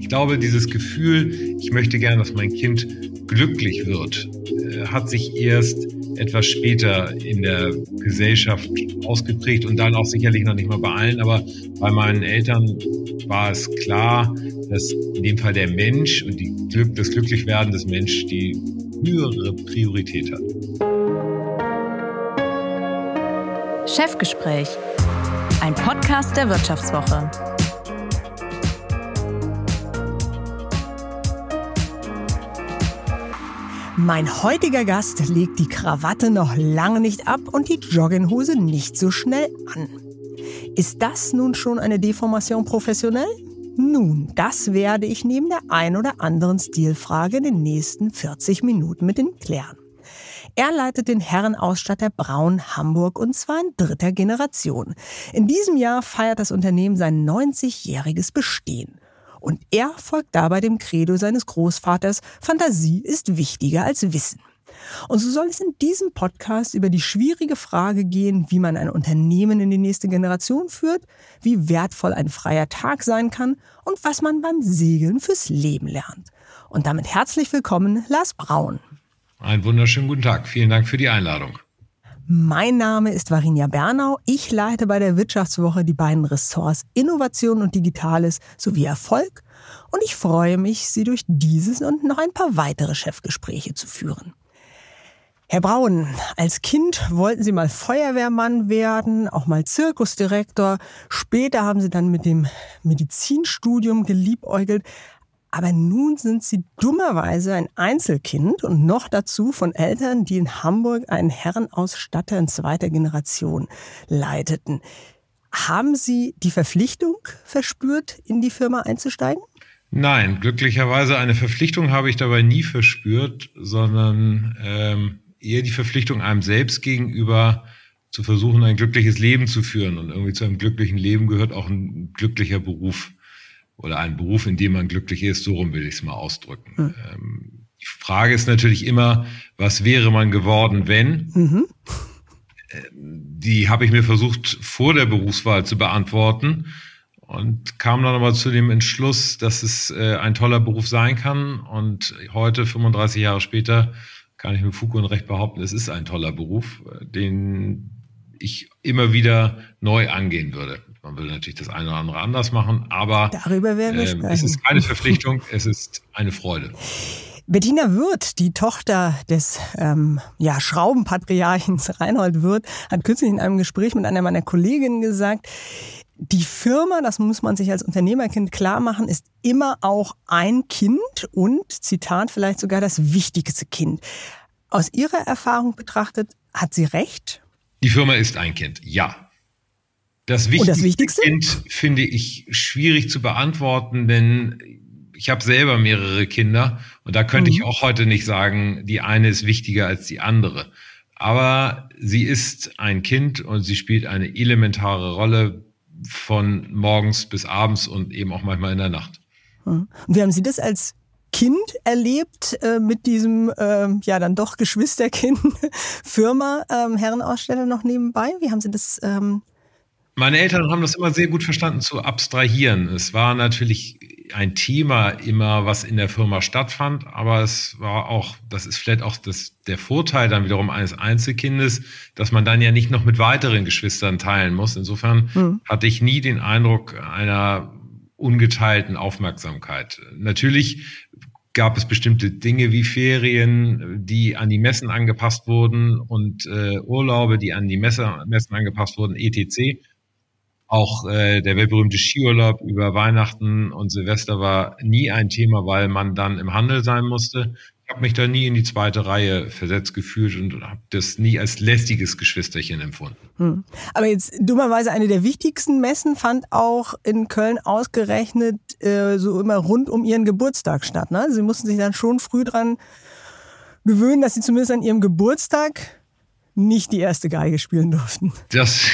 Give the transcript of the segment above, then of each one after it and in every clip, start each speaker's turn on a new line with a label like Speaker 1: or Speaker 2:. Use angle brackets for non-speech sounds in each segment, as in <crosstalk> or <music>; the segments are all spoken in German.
Speaker 1: Ich glaube, dieses Gefühl, ich möchte gerne, dass mein Kind glücklich wird, äh, hat sich erst etwas später in der Gesellschaft ausgeprägt und dann auch sicherlich noch nicht mal bei allen, aber bei meinen Eltern war es klar, dass in dem Fall der Mensch und die Glück, das Glücklichwerden des Menschen die höhere Priorität hat.
Speaker 2: Chefgespräch, ein Podcast der Wirtschaftswoche. Mein heutiger Gast legt die Krawatte noch lange nicht ab und die Jogginghose nicht so schnell an. Ist das nun schon eine Deformation professionell? Nun, das werde ich neben der ein oder anderen Stilfrage in den nächsten 40 Minuten mit ihm klären. Er leitet den Herrenausstatter Braun Hamburg und zwar in dritter Generation. In diesem Jahr feiert das Unternehmen sein 90-jähriges Bestehen. Und er folgt dabei dem Credo seines Großvaters, Fantasie ist wichtiger als Wissen. Und so soll es in diesem Podcast über die schwierige Frage gehen, wie man ein Unternehmen in die nächste Generation führt, wie wertvoll ein freier Tag sein kann und was man beim Segeln fürs Leben lernt. Und damit herzlich willkommen, Lars Braun.
Speaker 1: Einen wunderschönen guten Tag. Vielen Dank für die Einladung.
Speaker 2: Mein Name ist Varinia Bernau. Ich leite bei der Wirtschaftswoche die beiden Ressorts Innovation und Digitales sowie Erfolg und ich freue mich, Sie durch dieses und noch ein paar weitere Chefgespräche zu führen. Herr Braun, als Kind wollten Sie mal Feuerwehrmann werden, auch mal Zirkusdirektor. Später haben Sie dann mit dem Medizinstudium geliebäugelt. Aber nun sind sie dummerweise ein Einzelkind und noch dazu von Eltern, die in Hamburg einen Herrenausstatter in zweiter Generation leiteten. Haben Sie die Verpflichtung verspürt, in die Firma einzusteigen?
Speaker 1: Nein, glücklicherweise eine Verpflichtung habe ich dabei nie verspürt, sondern ähm, eher die Verpflichtung einem selbst gegenüber, zu versuchen, ein glückliches Leben zu führen. Und irgendwie zu einem glücklichen Leben gehört auch ein glücklicher Beruf oder ein Beruf, in dem man glücklich ist, so rum will ich es mal ausdrücken. Mhm. Ähm, die Frage ist natürlich immer, was wäre man geworden, wenn? Mhm. Die habe ich mir versucht vor der Berufswahl zu beantworten und kam dann aber zu dem Entschluss, dass es äh, ein toller Beruf sein kann. Und heute, 35 Jahre später, kann ich mit Fug und Recht behaupten, es ist ein toller Beruf, den ich immer wieder neu angehen würde. Man will natürlich das eine oder andere anders machen, aber
Speaker 2: Darüber werden wir
Speaker 1: äh, es ist keine Verpflichtung, <laughs> es ist eine Freude.
Speaker 2: Bettina Wirth, die Tochter des ähm, ja, Schraubenpatriarchens <laughs> Reinhold Wirth, hat kürzlich in einem Gespräch mit einer meiner Kolleginnen gesagt, die Firma, das muss man sich als Unternehmerkind klar machen, ist immer auch ein Kind und, Zitat, vielleicht sogar das wichtigste Kind. Aus Ihrer Erfahrung betrachtet, hat sie recht?
Speaker 1: Die Firma ist ein Kind, ja. Das wichtigste, das wichtigste, Kind finde ich schwierig zu beantworten, denn ich habe selber mehrere Kinder und da könnte mhm. ich auch heute nicht sagen, die eine ist wichtiger als die andere. Aber sie ist ein Kind und sie spielt eine elementare Rolle von morgens bis abends und eben auch manchmal in der Nacht.
Speaker 2: Mhm. Und wie haben Sie das als Kind erlebt äh, mit diesem äh, ja dann doch Geschwisterkind Firma ähm, Herrenaussteller noch nebenbei? Wie haben Sie das ähm,
Speaker 1: meine Eltern haben das immer sehr gut verstanden zu abstrahieren. Es war natürlich ein Thema immer, was in der Firma stattfand, aber es war auch, das ist vielleicht auch das, der Vorteil dann wiederum eines Einzelkindes, dass man dann ja nicht noch mit weiteren Geschwistern teilen muss. Insofern mhm. hatte ich nie den Eindruck einer ungeteilten Aufmerksamkeit. Natürlich gab es bestimmte Dinge wie Ferien, die an die Messen angepasst wurden und äh, Urlaube, die an die Messe, Messen angepasst wurden, etc. Auch äh, der weltberühmte Skiurlaub über Weihnachten und Silvester war nie ein Thema, weil man dann im Handel sein musste. Ich habe mich da nie in die zweite Reihe versetzt gefühlt und habe das nie als lästiges Geschwisterchen empfunden. Hm.
Speaker 2: Aber jetzt dummerweise eine der wichtigsten Messen fand auch in Köln ausgerechnet äh, so immer rund um ihren Geburtstag statt. Ne? Sie mussten sich dann schon früh dran gewöhnen, dass sie zumindest an ihrem Geburtstag nicht die erste Geige spielen durften.
Speaker 1: Das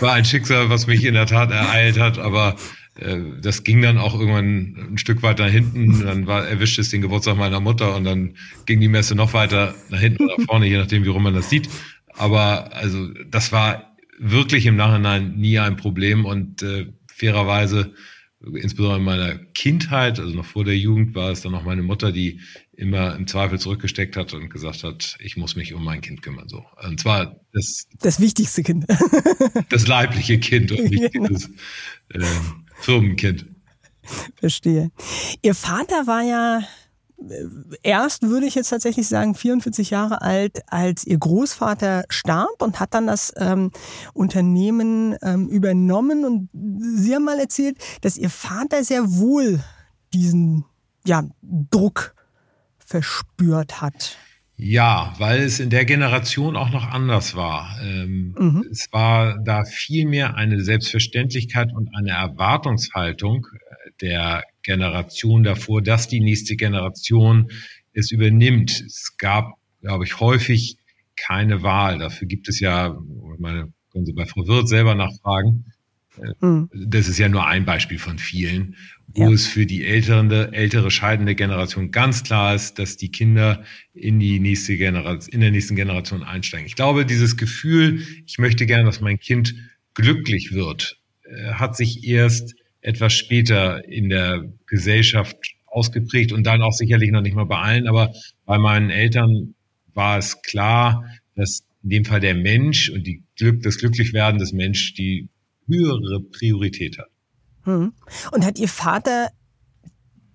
Speaker 1: war ein Schicksal, was mich in der Tat ereilt hat, aber äh, das ging dann auch irgendwann ein Stück weiter hinten. Dann war, erwischte es den Geburtstag meiner Mutter und dann ging die Messe noch weiter nach hinten oder vorne, je nachdem, wie rum man das sieht. Aber also das war wirklich im Nachhinein nie ein Problem und äh, fairerweise insbesondere in meiner Kindheit, also noch vor der Jugend, war es dann noch meine Mutter, die immer im Zweifel zurückgesteckt hat und gesagt hat, ich muss mich um mein Kind kümmern. So. Und zwar das,
Speaker 2: das wichtigste Kind. <laughs>
Speaker 1: das leibliche Kind und nicht genau. dieses äh, Firmenkind.
Speaker 2: Verstehe. Ihr Vater war ja erst würde ich jetzt tatsächlich sagen 44 Jahre alt, als ihr Großvater starb und hat dann das ähm, Unternehmen ähm, übernommen. Und Sie haben mal erzählt, dass Ihr Vater sehr wohl diesen ja, Druck verspürt hat.
Speaker 1: Ja, weil es in der Generation auch noch anders war. Ähm, mhm. Es war da viel mehr eine Selbstverständlichkeit und eine Erwartungshaltung äh, der Generation davor, dass die nächste Generation es übernimmt. Es gab, glaube ich, häufig keine Wahl. Dafür gibt es ja, meine, können Sie bei Frau Wirth selber nachfragen. Mhm. Das ist ja nur ein Beispiel von vielen, wo ja. es für die ältere, ältere scheidende Generation ganz klar ist, dass die Kinder in die nächste Generation, in der nächsten Generation einsteigen. Ich glaube, dieses Gefühl, ich möchte gerne, dass mein Kind glücklich wird, äh, hat sich erst etwas später in der Gesellschaft ausgeprägt und dann auch sicherlich noch nicht mal bei allen, aber bei meinen Eltern war es klar, dass in dem Fall der Mensch und die Glück, das Glücklichwerden des Mensch die höhere Priorität hat.
Speaker 2: Hm. Und hat Ihr Vater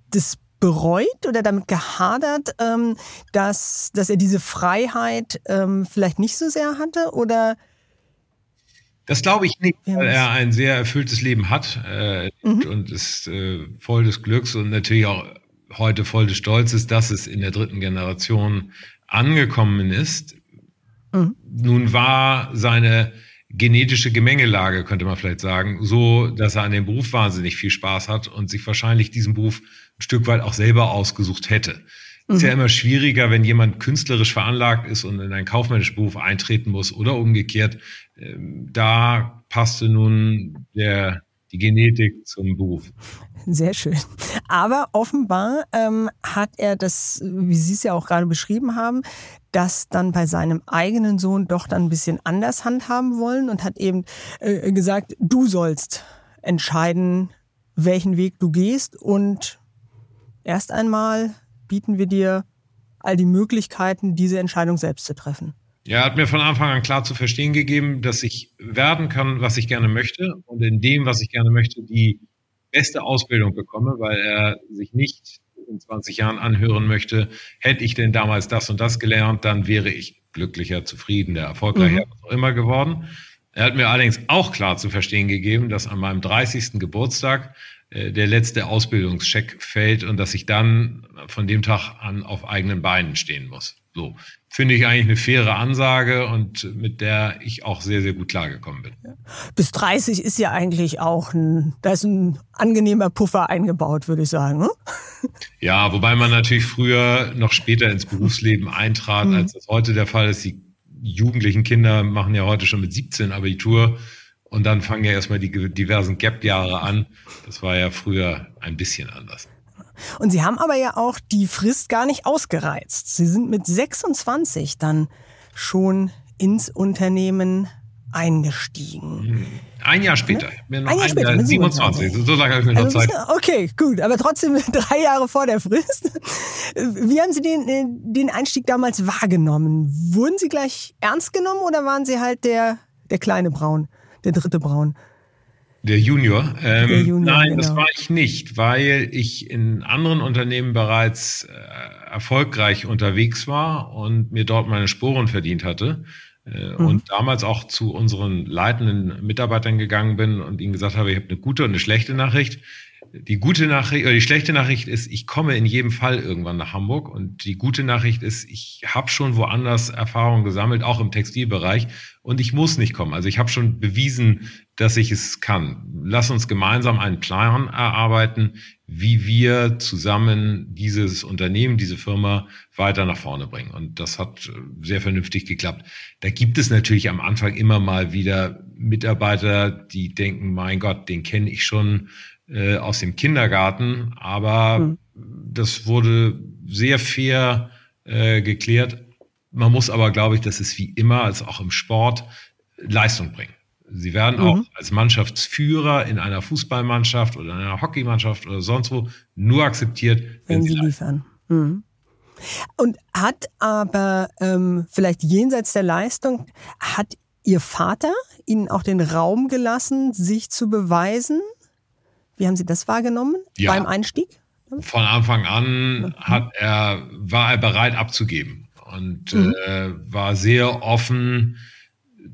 Speaker 2: das bereut oder damit gehadert, ähm, dass, dass er diese Freiheit ähm, vielleicht nicht so sehr hatte? Oder
Speaker 1: das glaube ich nicht, weil er ein sehr erfülltes Leben hat äh, mhm. und ist äh, voll des Glücks und natürlich auch heute voll des Stolzes, dass es in der dritten Generation angekommen ist. Mhm. Nun war seine genetische Gemengelage, könnte man vielleicht sagen, so, dass er an dem Beruf wahnsinnig viel Spaß hat und sich wahrscheinlich diesen Beruf ein Stück weit auch selber ausgesucht hätte. Mhm. Ist ja immer schwieriger, wenn jemand künstlerisch veranlagt ist und in einen kaufmännischen Beruf eintreten muss oder umgekehrt. Ähm, da passte nun der, die Genetik zum Beruf.
Speaker 2: Sehr schön. Aber offenbar ähm, hat er das, wie Sie es ja auch gerade beschrieben haben, das dann bei seinem eigenen Sohn doch dann ein bisschen anders handhaben wollen und hat eben äh, gesagt, du sollst entscheiden, welchen Weg du gehst und erst einmal bieten wir dir all die Möglichkeiten, diese Entscheidung selbst zu treffen.
Speaker 1: Er hat mir von Anfang an klar zu verstehen gegeben, dass ich werden kann, was ich gerne möchte und in dem, was ich gerne möchte, die beste Ausbildung bekomme, weil er sich nicht in 20 Jahren anhören möchte, hätte ich denn damals das und das gelernt, dann wäre ich glücklicher, zufriedener, erfolgreicher, mhm. was auch immer geworden. Er hat mir allerdings auch klar zu verstehen gegeben, dass an meinem 30. Geburtstag der letzte Ausbildungscheck fällt und dass ich dann von dem Tag an auf eigenen Beinen stehen muss. So finde ich eigentlich eine faire Ansage und mit der ich auch sehr, sehr gut klargekommen bin.
Speaker 2: Bis 30 ist ja eigentlich auch ein, da ist ein angenehmer Puffer eingebaut, würde ich sagen. Ne? <laughs>
Speaker 1: Ja, wobei man natürlich früher noch später ins Berufsleben eintrat, mhm. als das heute der Fall ist. Die jugendlichen Kinder machen ja heute schon mit 17 Abitur und dann fangen ja erstmal die diversen Gap-Jahre an. Das war ja früher ein bisschen anders.
Speaker 2: Und Sie haben aber ja auch die Frist gar nicht ausgereizt. Sie sind mit 26 dann schon ins Unternehmen eingestiegen.
Speaker 1: Hm. Ein Jahr später.
Speaker 2: Ne? Ein Jahr später, Jahr, 27. So lange habe ich mir also noch Zeit. Okay, gut. Aber trotzdem <laughs> drei Jahre vor der Frist. Wie haben Sie den, den Einstieg damals wahrgenommen? Wurden Sie gleich ernst genommen oder waren Sie halt der, der kleine Braun? Der dritte Braun.
Speaker 1: Der Junior. Ähm, der Junior nein, genau. das war ich nicht, weil ich in anderen Unternehmen bereits äh, erfolgreich unterwegs war und mir dort meine Sporen verdient hatte. Äh, mhm. Und damals auch zu unseren leitenden Mitarbeitern gegangen bin und ihnen gesagt habe, ich habe eine gute und eine schlechte Nachricht. Die gute Nachricht oder die schlechte Nachricht ist, ich komme in jedem Fall irgendwann nach Hamburg und die gute Nachricht ist, ich habe schon woanders Erfahrungen gesammelt, auch im Textilbereich und ich muss nicht kommen. Also ich habe schon bewiesen, dass ich es kann. Lass uns gemeinsam einen Plan erarbeiten, wie wir zusammen dieses Unternehmen, diese Firma weiter nach vorne bringen. Und das hat sehr vernünftig geklappt. Da gibt es natürlich am Anfang immer mal wieder Mitarbeiter, die denken, mein Gott, den kenne ich schon äh, aus dem Kindergarten, aber mhm. das wurde sehr fair äh, geklärt. Man muss aber, glaube ich, das ist wie immer, als auch im Sport, Leistung bringen. Sie werden mhm. auch als Mannschaftsführer in einer Fußballmannschaft oder in einer Hockeymannschaft oder sonst wo nur akzeptiert,
Speaker 2: wenn, wenn sie liefern. Mhm. Und hat aber ähm, vielleicht jenseits der Leistung, hat Ihr Vater Ihnen auch den Raum gelassen, sich zu beweisen? Wie haben Sie das wahrgenommen ja. beim Einstieg?
Speaker 1: Von Anfang an hat er, war er bereit abzugeben und mhm. äh, war sehr offen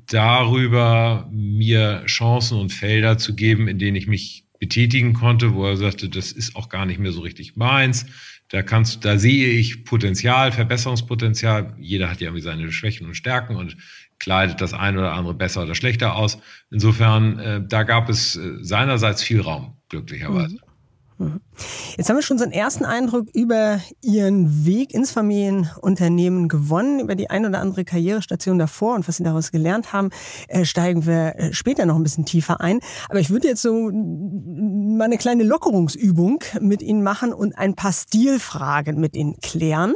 Speaker 1: darüber, mir Chancen und Felder zu geben, in denen ich mich betätigen konnte, wo er sagte, das ist auch gar nicht mehr so richtig meins. Da kannst, da sehe ich Potenzial, Verbesserungspotenzial. Jeder hat ja irgendwie seine Schwächen und Stärken und kleidet das eine oder andere besser oder schlechter aus. Insofern, äh, da gab es äh, seinerseits viel Raum, glücklicherweise. Mhm.
Speaker 2: Jetzt haben wir schon so einen ersten Eindruck über Ihren Weg ins Familienunternehmen gewonnen, über die ein oder andere Karrierestation davor und was Sie daraus gelernt haben, äh, steigen wir äh, später noch ein bisschen tiefer ein. Aber ich würde jetzt so mal eine kleine Lockerungsübung mit Ihnen machen und ein paar Stilfragen mit Ihnen klären.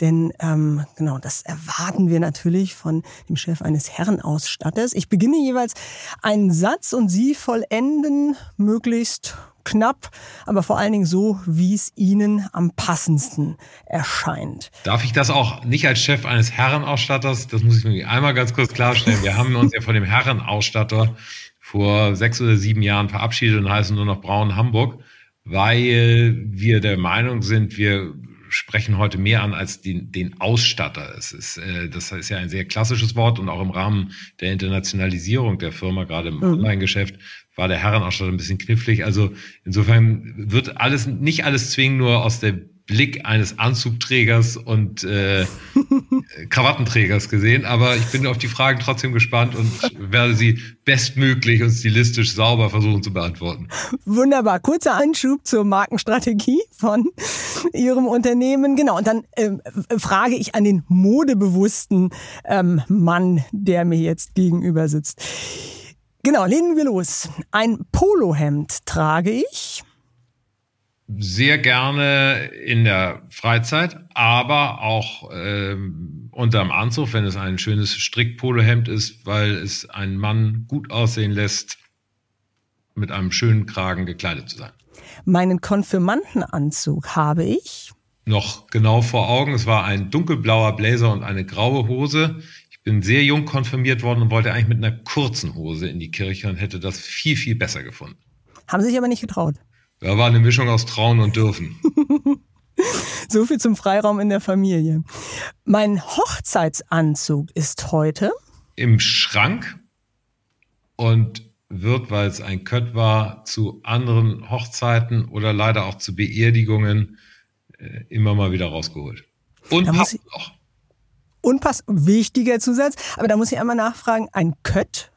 Speaker 2: Denn ähm, genau, das erwarten wir natürlich von dem Chef eines Herrenausstatters. Ich beginne jeweils einen Satz und Sie vollenden möglichst knapp, aber vor allen Dingen so, wie es Ihnen am passendsten erscheint.
Speaker 1: Darf ich das auch nicht als Chef eines Herrenausstatters, das muss ich mir einmal ganz kurz klarstellen. Wir haben uns ja von dem Herrenausstatter vor sechs oder sieben Jahren verabschiedet und heißen nur noch Braun Hamburg, weil wir der Meinung sind, wir sprechen heute mehr an als den, den Ausstatter. Es ist, äh, das ist ja ein sehr klassisches Wort und auch im Rahmen der Internationalisierung der Firma, gerade im mhm. Online-Geschäft, war der Herrenausstatter ein bisschen knifflig. Also insofern wird alles, nicht alles zwingen nur aus der Blick eines Anzugträgers und äh, <laughs> Krawattenträgers gesehen, aber ich bin auf die Fragen trotzdem gespannt und werde sie bestmöglich und stilistisch sauber versuchen zu beantworten.
Speaker 2: Wunderbar. Kurzer Einschub zur Markenstrategie von Ihrem Unternehmen. Genau, und dann äh, frage ich an den modebewussten ähm, Mann, der mir jetzt gegenüber sitzt. Genau, legen wir los. Ein Polohemd trage ich.
Speaker 1: Sehr gerne in der Freizeit, aber auch ähm, unterm Anzug, wenn es ein schönes Strickpolohemd ist, weil es einen Mann gut aussehen lässt, mit einem schönen Kragen gekleidet zu sein.
Speaker 2: Meinen Konfirmandenanzug habe ich.
Speaker 1: Noch genau vor Augen. Es war ein dunkelblauer Blazer und eine graue Hose bin sehr jung konfirmiert worden und wollte eigentlich mit einer kurzen Hose in die Kirche und hätte das viel, viel besser gefunden.
Speaker 2: Haben Sie sich aber nicht getraut?
Speaker 1: Da war eine Mischung aus Trauen und Dürfen. <laughs>
Speaker 2: so viel zum Freiraum in der Familie. Mein Hochzeitsanzug ist heute
Speaker 1: im Schrank und wird, weil es ein Kött war, zu anderen Hochzeiten oder leider auch zu Beerdigungen äh, immer mal wieder rausgeholt. Und passt auch
Speaker 2: unpass wichtiger Zusatz. Aber da muss ich einmal nachfragen, ein Kött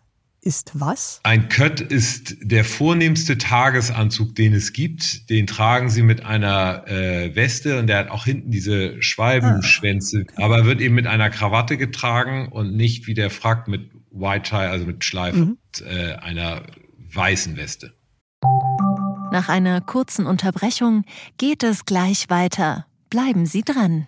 Speaker 2: ist was?
Speaker 1: Ein Kött ist der vornehmste Tagesanzug, den es gibt. Den tragen sie mit einer äh, Weste und der hat auch hinten diese Schwalbenschwänze, ah, okay. aber wird eben mit einer Krawatte getragen und nicht wie der Frack mit White Tie, also mit Schleif mhm. und äh, einer weißen Weste.
Speaker 3: Nach einer kurzen Unterbrechung geht es gleich weiter. Bleiben Sie dran.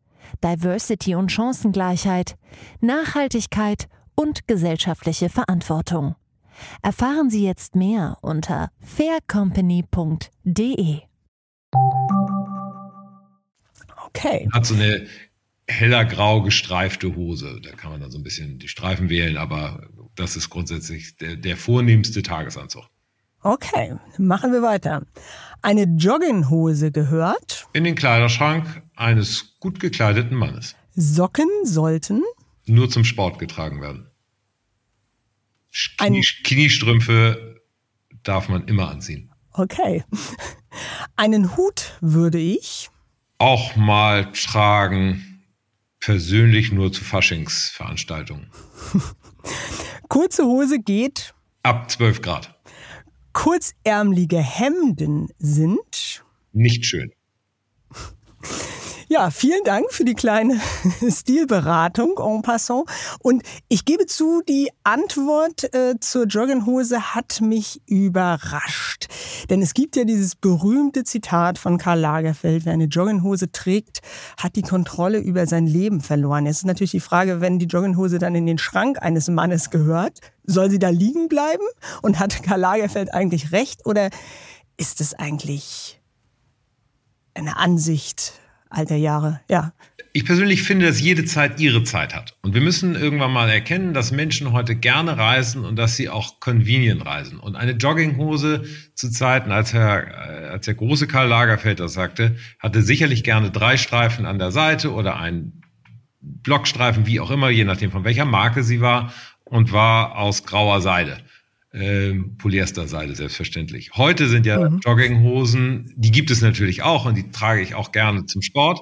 Speaker 3: Diversity und Chancengleichheit, Nachhaltigkeit und gesellschaftliche Verantwortung. Erfahren Sie jetzt mehr unter faircompany.de.
Speaker 1: Okay. Hat so eine heller grau gestreifte Hose. Da kann man dann so ein bisschen die Streifen wählen, aber das ist grundsätzlich der, der vornehmste Tagesanzug.
Speaker 2: Okay, machen wir weiter. Eine Jogginghose gehört
Speaker 1: in den Kleiderschrank eines gut gekleideten Mannes.
Speaker 2: Socken sollten
Speaker 1: nur zum Sport getragen werden. Knie, Kniestrümpfe darf man immer anziehen.
Speaker 2: Okay. Einen Hut würde ich
Speaker 1: auch mal tragen, persönlich nur zu Faschingsveranstaltungen. <laughs>
Speaker 2: Kurze Hose geht
Speaker 1: ab 12 Grad.
Speaker 2: kurzärmelige Hemden sind.
Speaker 1: Nicht schön. <laughs>
Speaker 2: Ja, vielen Dank für die kleine <laughs> Stilberatung en passant. Und ich gebe zu, die Antwort äh, zur Jogginghose hat mich überrascht. Denn es gibt ja dieses berühmte Zitat von Karl Lagerfeld, wer eine Jogginghose trägt, hat die Kontrolle über sein Leben verloren. Jetzt ist natürlich die Frage, wenn die Jogginghose dann in den Schrank eines Mannes gehört, soll sie da liegen bleiben? Und hat Karl Lagerfeld eigentlich recht? Oder ist es eigentlich eine Ansicht alter Jahre, ja.
Speaker 1: Ich persönlich finde, dass jede Zeit ihre Zeit hat. Und wir müssen irgendwann mal erkennen, dass Menschen heute gerne reisen und dass sie auch convenient reisen. Und eine Jogginghose zu Zeiten, als Herr, äh, als der große Karl Lagerfeld das sagte, hatte sicherlich gerne drei Streifen an der Seite oder einen Blockstreifen, wie auch immer, je nachdem von welcher Marke sie war und war aus grauer Seide ähm, Polyesterseide selbstverständlich. Heute sind ja mhm. Jogginghosen, die gibt es natürlich auch und die trage ich auch gerne zum Sport.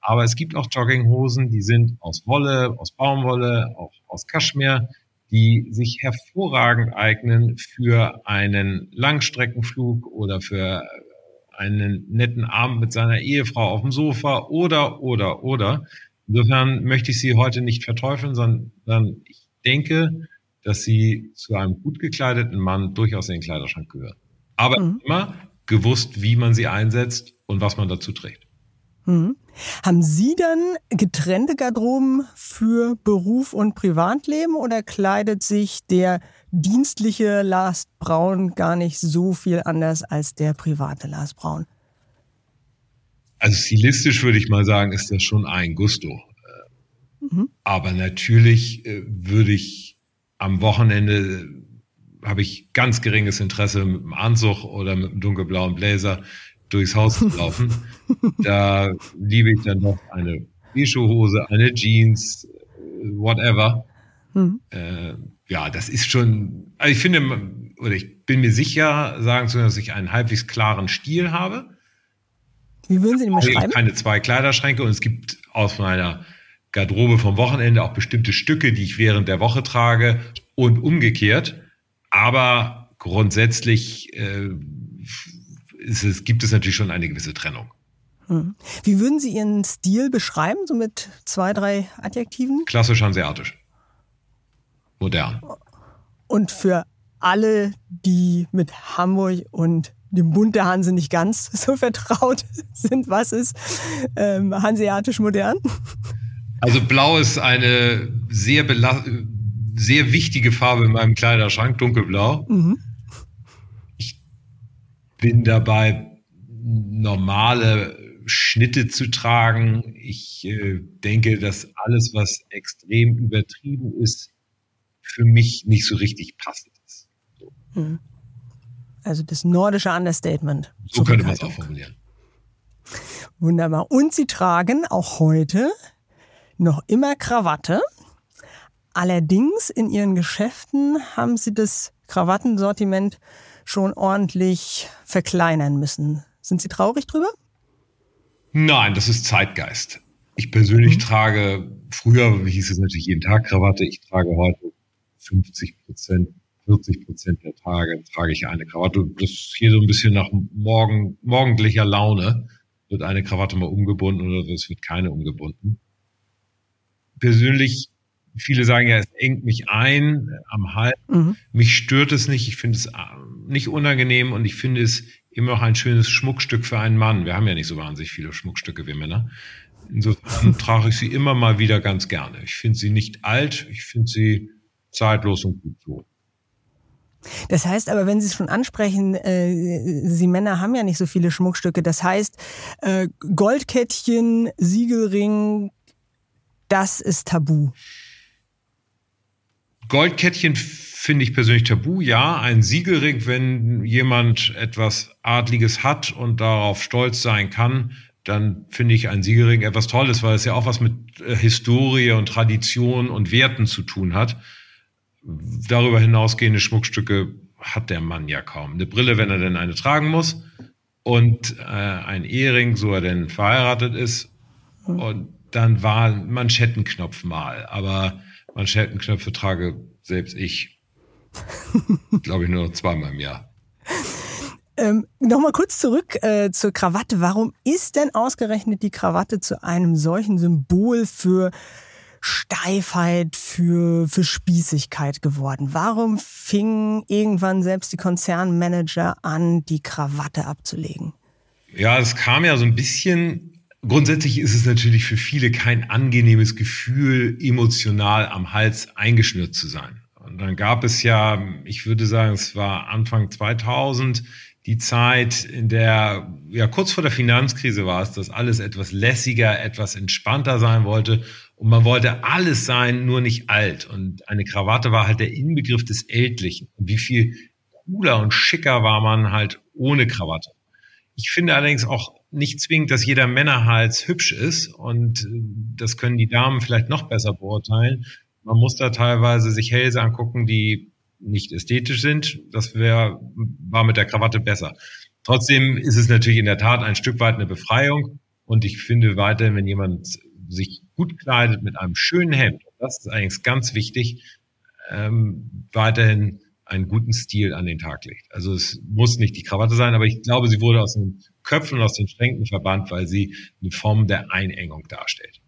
Speaker 1: Aber es gibt auch Jogginghosen, die sind aus Wolle, aus Baumwolle, auch aus Kaschmir, die sich hervorragend eignen für einen Langstreckenflug oder für einen netten Abend mit seiner Ehefrau auf dem Sofa oder, oder, oder. Insofern möchte ich sie heute nicht verteufeln, sondern ich denke, dass sie zu einem gut gekleideten Mann durchaus in den Kleiderschrank gehört. Aber mhm. immer gewusst, wie man sie einsetzt und was man dazu trägt.
Speaker 2: Mhm. Haben Sie dann getrennte Garderoben für Beruf und Privatleben oder kleidet sich der dienstliche Lars Braun gar nicht so viel anders als der private Lars Braun?
Speaker 1: Also stilistisch würde ich mal sagen, ist das schon ein Gusto. Mhm. Aber natürlich äh, würde ich am Wochenende habe ich ganz geringes Interesse, mit einem Anzug oder mit einem dunkelblauen Blazer durchs Haus zu laufen. <laughs> da liebe ich dann noch eine T-Hose, eine Jeans, whatever. Mhm. Äh, ja, das ist schon, also ich finde, oder ich bin mir sicher, sagen zu können, dass ich einen halbwegs klaren Stil habe.
Speaker 2: Wie würden Sie den beschreiben?
Speaker 1: Keine zwei Kleiderschränke und es gibt aus meiner Garderobe vom Wochenende auch bestimmte Stücke, die ich während der Woche trage und umgekehrt. Aber grundsätzlich äh, es, gibt es natürlich schon eine gewisse Trennung.
Speaker 2: Hm. Wie würden Sie Ihren Stil beschreiben, so mit zwei, drei Adjektiven?
Speaker 1: Klassisch hanseatisch. Modern.
Speaker 2: Und für alle, die mit Hamburg und dem Bund der Hanse nicht ganz <laughs> so vertraut sind, was ist ähm, hanseatisch modern?
Speaker 1: Also blau ist eine sehr, sehr wichtige Farbe in meinem Kleiderschrank, dunkelblau. Mhm. Ich bin dabei, normale Schnitte zu tragen. Ich äh, denke, dass alles, was extrem übertrieben ist, für mich nicht so richtig passend ist. So. Mhm.
Speaker 2: Also das nordische Understatement.
Speaker 1: So könnte man es auch formulieren.
Speaker 2: Wunderbar. Und Sie tragen auch heute noch immer Krawatte. Allerdings in ihren Geschäften haben sie das Krawattensortiment schon ordentlich verkleinern müssen. Sind Sie traurig drüber?
Speaker 1: Nein, das ist Zeitgeist. Ich persönlich mhm. trage, früher hieß es natürlich jeden Tag Krawatte, ich trage heute 50 Prozent, 40 Prozent der Tage trage ich eine Krawatte. Das ist hier so ein bisschen nach morgen, morgendlicher Laune. Wird eine Krawatte mal umgebunden oder es wird keine umgebunden persönlich, viele sagen ja, es engt mich ein am Hals. Mhm. Mich stört es nicht. Ich finde es äh, nicht unangenehm und ich finde es immer noch ein schönes Schmuckstück für einen Mann. Wir haben ja nicht so wahnsinnig viele Schmuckstücke wie Männer. Insofern <laughs> trage ich sie immer mal wieder ganz gerne. Ich finde sie nicht alt, ich finde sie zeitlos und gut so.
Speaker 2: Das heißt aber, wenn Sie es schon ansprechen, äh, Sie Männer haben ja nicht so viele Schmuckstücke. Das heißt, äh, Goldkettchen, Siegelring, das ist tabu.
Speaker 1: Goldkettchen finde ich persönlich tabu, ja. Ein Siegelring, wenn jemand etwas Adliges hat und darauf stolz sein kann, dann finde ich ein Siegelring etwas Tolles, weil es ja auch was mit äh, Historie und Tradition und Werten zu tun hat. Darüber hinausgehende Schmuckstücke hat der Mann ja kaum. Eine Brille, wenn er denn eine tragen muss, und äh, ein Ehering, so er denn verheiratet ist. Und dann war Manschettenknopf mal. Aber Manschettenknöpfe trage selbst ich, <laughs> glaube ich, nur noch zweimal im Jahr.
Speaker 2: Ähm, Nochmal kurz zurück äh, zur Krawatte. Warum ist denn ausgerechnet die Krawatte zu einem solchen Symbol für Steifheit, für, für Spießigkeit geworden? Warum fingen irgendwann selbst die Konzernmanager an, die Krawatte abzulegen?
Speaker 1: Ja, es kam ja so ein bisschen Grundsätzlich ist es natürlich für viele kein angenehmes Gefühl, emotional am Hals eingeschnürt zu sein. Und dann gab es ja, ich würde sagen, es war Anfang 2000, die Zeit, in der, ja, kurz vor der Finanzkrise war es, dass alles etwas lässiger, etwas entspannter sein wollte. Und man wollte alles sein, nur nicht alt. Und eine Krawatte war halt der Inbegriff des Ältlichen. Und wie viel cooler und schicker war man halt ohne Krawatte. Ich finde allerdings auch nicht zwingend, dass jeder Männerhals hübsch ist. Und äh, das können die Damen vielleicht noch besser beurteilen. Man muss da teilweise sich Hälse angucken, die nicht ästhetisch sind. Das wäre, war mit der Krawatte besser. Trotzdem ist es natürlich in der Tat ein Stück weit eine Befreiung. Und ich finde weiterhin, wenn jemand sich gut kleidet mit einem schönen Hemd, das ist eigentlich ganz wichtig, ähm, weiterhin einen guten Stil an den Tag legt. Also es muss nicht die Krawatte sein, aber ich glaube, sie wurde aus den Köpfen und aus den Schränken verbannt, weil sie eine Form der Einengung darstellt.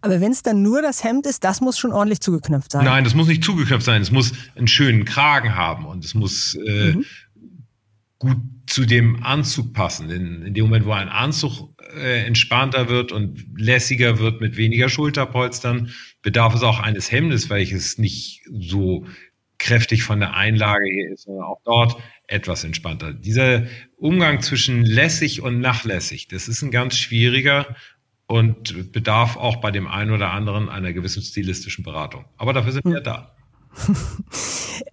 Speaker 2: Aber wenn es dann nur das Hemd ist, das muss schon ordentlich zugeknöpft sein.
Speaker 1: Nein, das muss nicht zugeknöpft sein. Es muss einen schönen Kragen haben und es muss äh, mhm. gut zu dem Anzug passen. In, in dem Moment, wo ein Anzug äh, entspannter wird und lässiger wird mit weniger Schulterpolstern, bedarf es auch eines Hemdes, welches nicht so kräftig von der Einlage hier ist, sondern auch dort etwas entspannter. Dieser Umgang zwischen lässig und nachlässig, das ist ein ganz schwieriger und bedarf auch bei dem einen oder anderen einer gewissen stilistischen Beratung. Aber dafür sind hm. wir da. <laughs>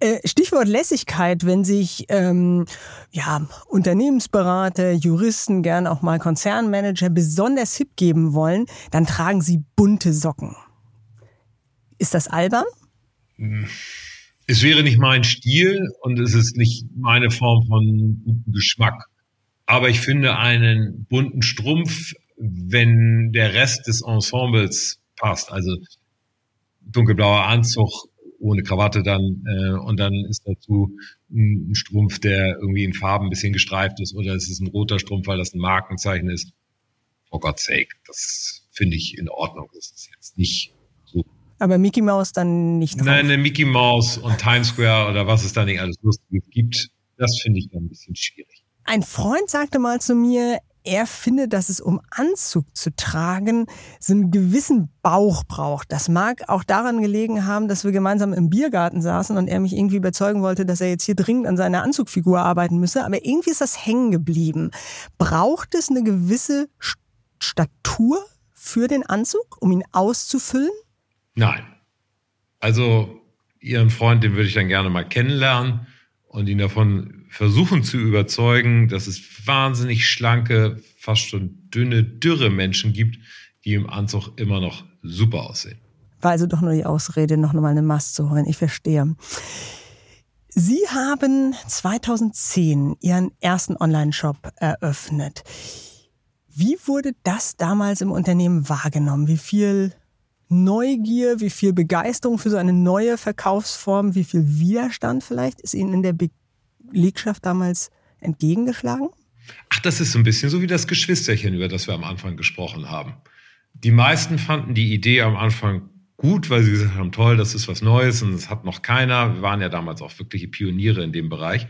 Speaker 2: Äh, Stichwort Lässigkeit, wenn sich ähm, ja, Unternehmensberater, Juristen, gern auch mal Konzernmanager besonders hip geben wollen, dann tragen sie bunte Socken. Ist das albern?
Speaker 1: Es wäre nicht mein Stil und es ist nicht meine Form von gutem Geschmack. Aber ich finde einen bunten Strumpf wenn der Rest des Ensembles passt, also dunkelblauer Anzug ohne Krawatte dann äh, und dann ist dazu ein Strumpf, der irgendwie in Farben ein bisschen gestreift ist oder es ist ein roter Strumpf, weil das ein Markenzeichen ist. For God's sake, das finde ich in Ordnung. Das ist jetzt nicht.
Speaker 2: Aber Mickey Mouse dann nicht
Speaker 1: drauf. Nein, eine Mickey Mouse und Times Square oder was es da nicht alles Lustiges gibt, das finde ich dann ein bisschen schwierig.
Speaker 2: Ein Freund sagte mal zu mir, er findet, dass es um Anzug zu tragen so einen gewissen Bauch braucht. Das mag auch daran gelegen haben, dass wir gemeinsam im Biergarten saßen und er mich irgendwie überzeugen wollte, dass er jetzt hier dringend an seiner Anzugfigur arbeiten müsse. Aber irgendwie ist das hängen geblieben. Braucht es eine gewisse Statur für den Anzug, um ihn auszufüllen?
Speaker 1: Nein. Also Ihren Freund, den würde ich dann gerne mal kennenlernen und ihn davon versuchen zu überzeugen, dass es wahnsinnig schlanke, fast schon dünne, dürre Menschen gibt, die im Anzug immer noch super aussehen.
Speaker 2: War also doch nur die Ausrede, noch mal eine Maske zu holen. Ich verstehe. Sie haben 2010 Ihren ersten Online-Shop eröffnet. Wie wurde das damals im Unternehmen wahrgenommen? Wie viel Neugier, wie viel Begeisterung für so eine neue Verkaufsform, wie viel Widerstand vielleicht ist Ihnen in der Belegschaft damals entgegengeschlagen?
Speaker 1: Ach, das ist so ein bisschen so wie das Geschwisterchen, über das wir am Anfang gesprochen haben. Die meisten fanden die Idee am Anfang gut, weil sie gesagt haben, toll, das ist was Neues und das hat noch keiner. Wir waren ja damals auch wirkliche Pioniere in dem Bereich.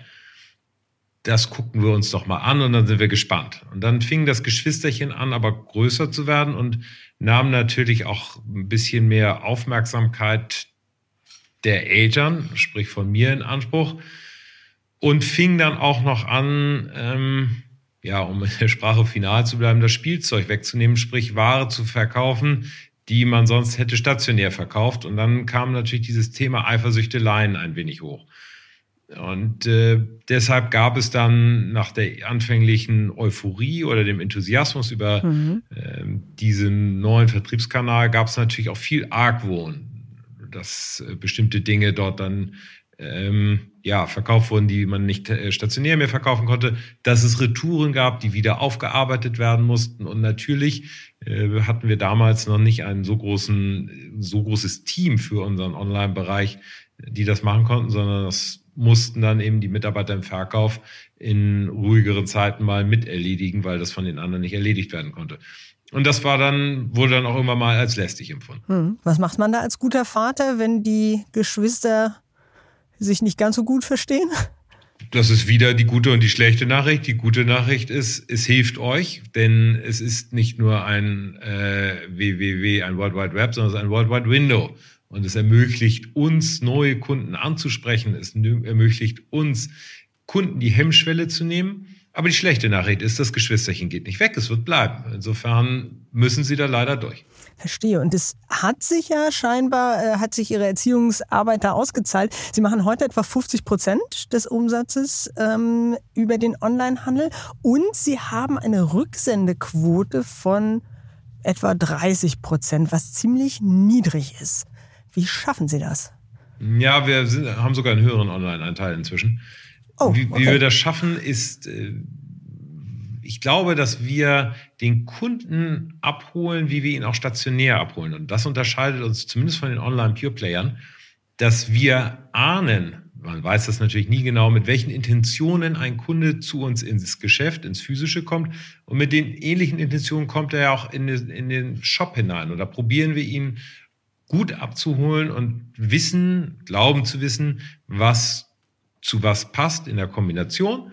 Speaker 1: Das gucken wir uns doch mal an und dann sind wir gespannt. Und dann fing das Geschwisterchen an, aber größer zu werden und nahm natürlich auch ein bisschen mehr Aufmerksamkeit der Eltern, sprich von mir in Anspruch und fing dann auch noch an, ähm, ja, um in der Sprache final zu bleiben, das Spielzeug wegzunehmen, sprich Ware zu verkaufen, die man sonst hätte stationär verkauft. Und dann kam natürlich dieses Thema Eifersüchteleien ein wenig hoch. Und äh, deshalb gab es dann nach der anfänglichen Euphorie oder dem Enthusiasmus über mhm. äh, diesen neuen Vertriebskanal, gab es natürlich auch viel Argwohn, dass äh, bestimmte Dinge dort dann ähm, ja, verkauft wurden, die man nicht äh, stationär mehr verkaufen konnte, dass es Retouren gab, die wieder aufgearbeitet werden mussten. Und natürlich äh, hatten wir damals noch nicht ein so großen, so großes Team für unseren Online-Bereich, die das machen konnten, sondern das mussten dann eben die Mitarbeiter im Verkauf in ruhigeren Zeiten mal miterledigen, weil das von den anderen nicht erledigt werden konnte. Und das war dann, wurde dann auch irgendwann mal als lästig empfunden.
Speaker 2: Hm. Was macht man da als guter Vater, wenn die Geschwister sich nicht ganz so gut verstehen?
Speaker 1: Das ist wieder die gute und die schlechte Nachricht. Die gute Nachricht ist, es hilft euch, denn es ist nicht nur ein äh, www, ein World Wide Web, sondern es ist ein World Wide Window. Und es ermöglicht uns, neue Kunden anzusprechen. Es ermöglicht uns, Kunden die Hemmschwelle zu nehmen. Aber die schlechte Nachricht ist, das Geschwisterchen geht nicht weg, es wird bleiben. Insofern müssen sie da leider durch.
Speaker 2: Verstehe. Und es hat sich ja scheinbar, äh, hat sich Ihre Erziehungsarbeit da ausgezahlt. Sie machen heute etwa 50 Prozent des Umsatzes ähm, über den Onlinehandel und Sie haben eine Rücksendequote von etwa 30 Prozent, was ziemlich niedrig ist. Wie schaffen Sie das?
Speaker 1: Ja, wir sind, haben sogar einen höheren Online-Anteil inzwischen. Oh, okay. wie, wie, wir das schaffen, ist, äh, ich glaube, dass wir den Kunden abholen, wie wir ihn auch stationär abholen. Und das unterscheidet uns zumindest von den Online-Pure-Playern, dass wir ahnen, man weiß das natürlich nie genau, mit welchen Intentionen ein Kunde zu uns ins Geschäft, ins Physische kommt. Und mit den ähnlichen Intentionen kommt er ja auch in den, in den Shop hinein. Und da probieren wir ihn gut abzuholen und wissen, glauben zu wissen, was zu was passt in der Kombination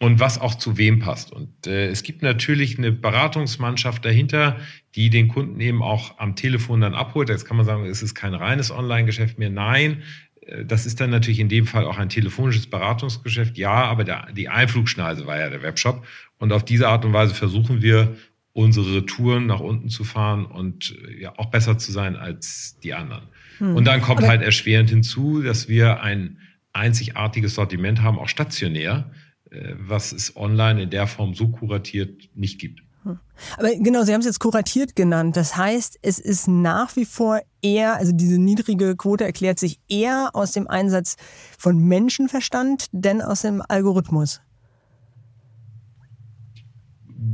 Speaker 1: und was auch zu wem passt. Und äh, es gibt natürlich eine Beratungsmannschaft dahinter, die den Kunden eben auch am Telefon dann abholt. Jetzt kann man sagen, es ist kein reines Online-Geschäft mehr. Nein, äh, das ist dann natürlich in dem Fall auch ein telefonisches Beratungsgeschäft. Ja, aber der, die Einflugschneise war ja der Webshop. Und auf diese Art und Weise versuchen wir, unsere Touren nach unten zu fahren und äh, ja auch besser zu sein als die anderen. Hm. Und dann kommt Aber halt erschwerend hinzu, dass wir ein einzigartiges Sortiment haben, auch stationär, äh, was es online in der Form so kuratiert nicht gibt. Hm.
Speaker 2: Aber genau, Sie haben es jetzt kuratiert genannt. Das heißt, es ist nach wie vor eher, also diese niedrige Quote erklärt sich eher aus dem Einsatz von Menschenverstand, denn aus dem Algorithmus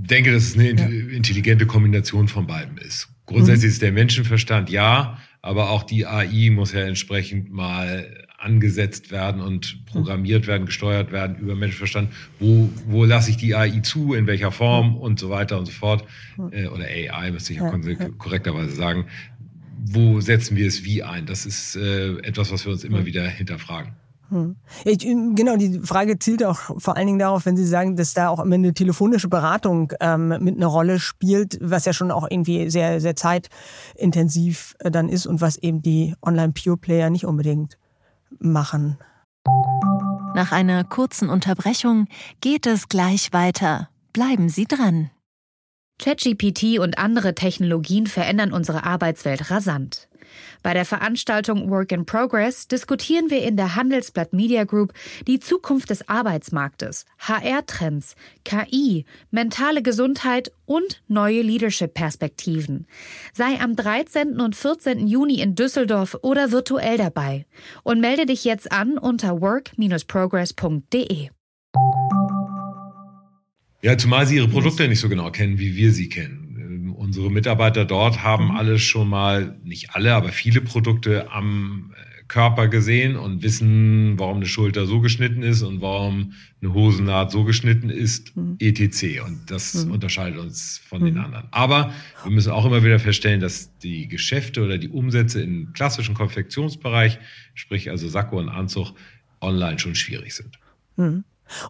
Speaker 1: denke, dass es eine intelligente Kombination von beiden ist. Grundsätzlich mhm. ist der Menschenverstand ja, aber auch die AI muss ja entsprechend mal angesetzt werden und programmiert werden, gesteuert werden über Menschenverstand. Wo, wo lasse ich die AI zu, in welcher Form und so weiter und so fort. Äh, oder AI, müsste ich ja, korrekterweise sagen. Wo setzen wir es wie ein? Das ist äh, etwas, was wir uns immer wieder hinterfragen.
Speaker 2: Hm. Ich, genau, die Frage zielt auch vor allen Dingen darauf, wenn Sie sagen, dass da auch immer eine telefonische Beratung ähm, mit einer Rolle spielt, was ja schon auch irgendwie sehr, sehr zeitintensiv äh, dann ist und was eben die Online-Pure-Player nicht unbedingt machen.
Speaker 3: Nach einer kurzen Unterbrechung geht es gleich weiter. Bleiben Sie dran.
Speaker 4: ChatGPT und andere Technologien verändern unsere Arbeitswelt rasant. Bei der Veranstaltung Work in Progress diskutieren wir in der Handelsblatt Media Group die Zukunft des Arbeitsmarktes, HR-Trends, KI, mentale Gesundheit und neue Leadership-Perspektiven. Sei am 13. und 14. Juni in Düsseldorf oder virtuell dabei und melde dich jetzt an unter work-progress.de.
Speaker 1: Ja, zumal sie ihre Produkte nicht so genau kennen, wie wir sie kennen. Unsere Mitarbeiter dort haben mhm. alle schon mal, nicht alle, aber viele Produkte am äh, Körper gesehen und wissen, warum eine Schulter so geschnitten ist und warum eine Hosennaht so geschnitten ist, mhm. etc. Und das mhm. unterscheidet uns von mhm. den anderen. Aber wir müssen auch immer wieder feststellen, dass die Geschäfte oder die Umsätze im klassischen Konfektionsbereich, sprich also Sakko und Anzug, online schon schwierig sind.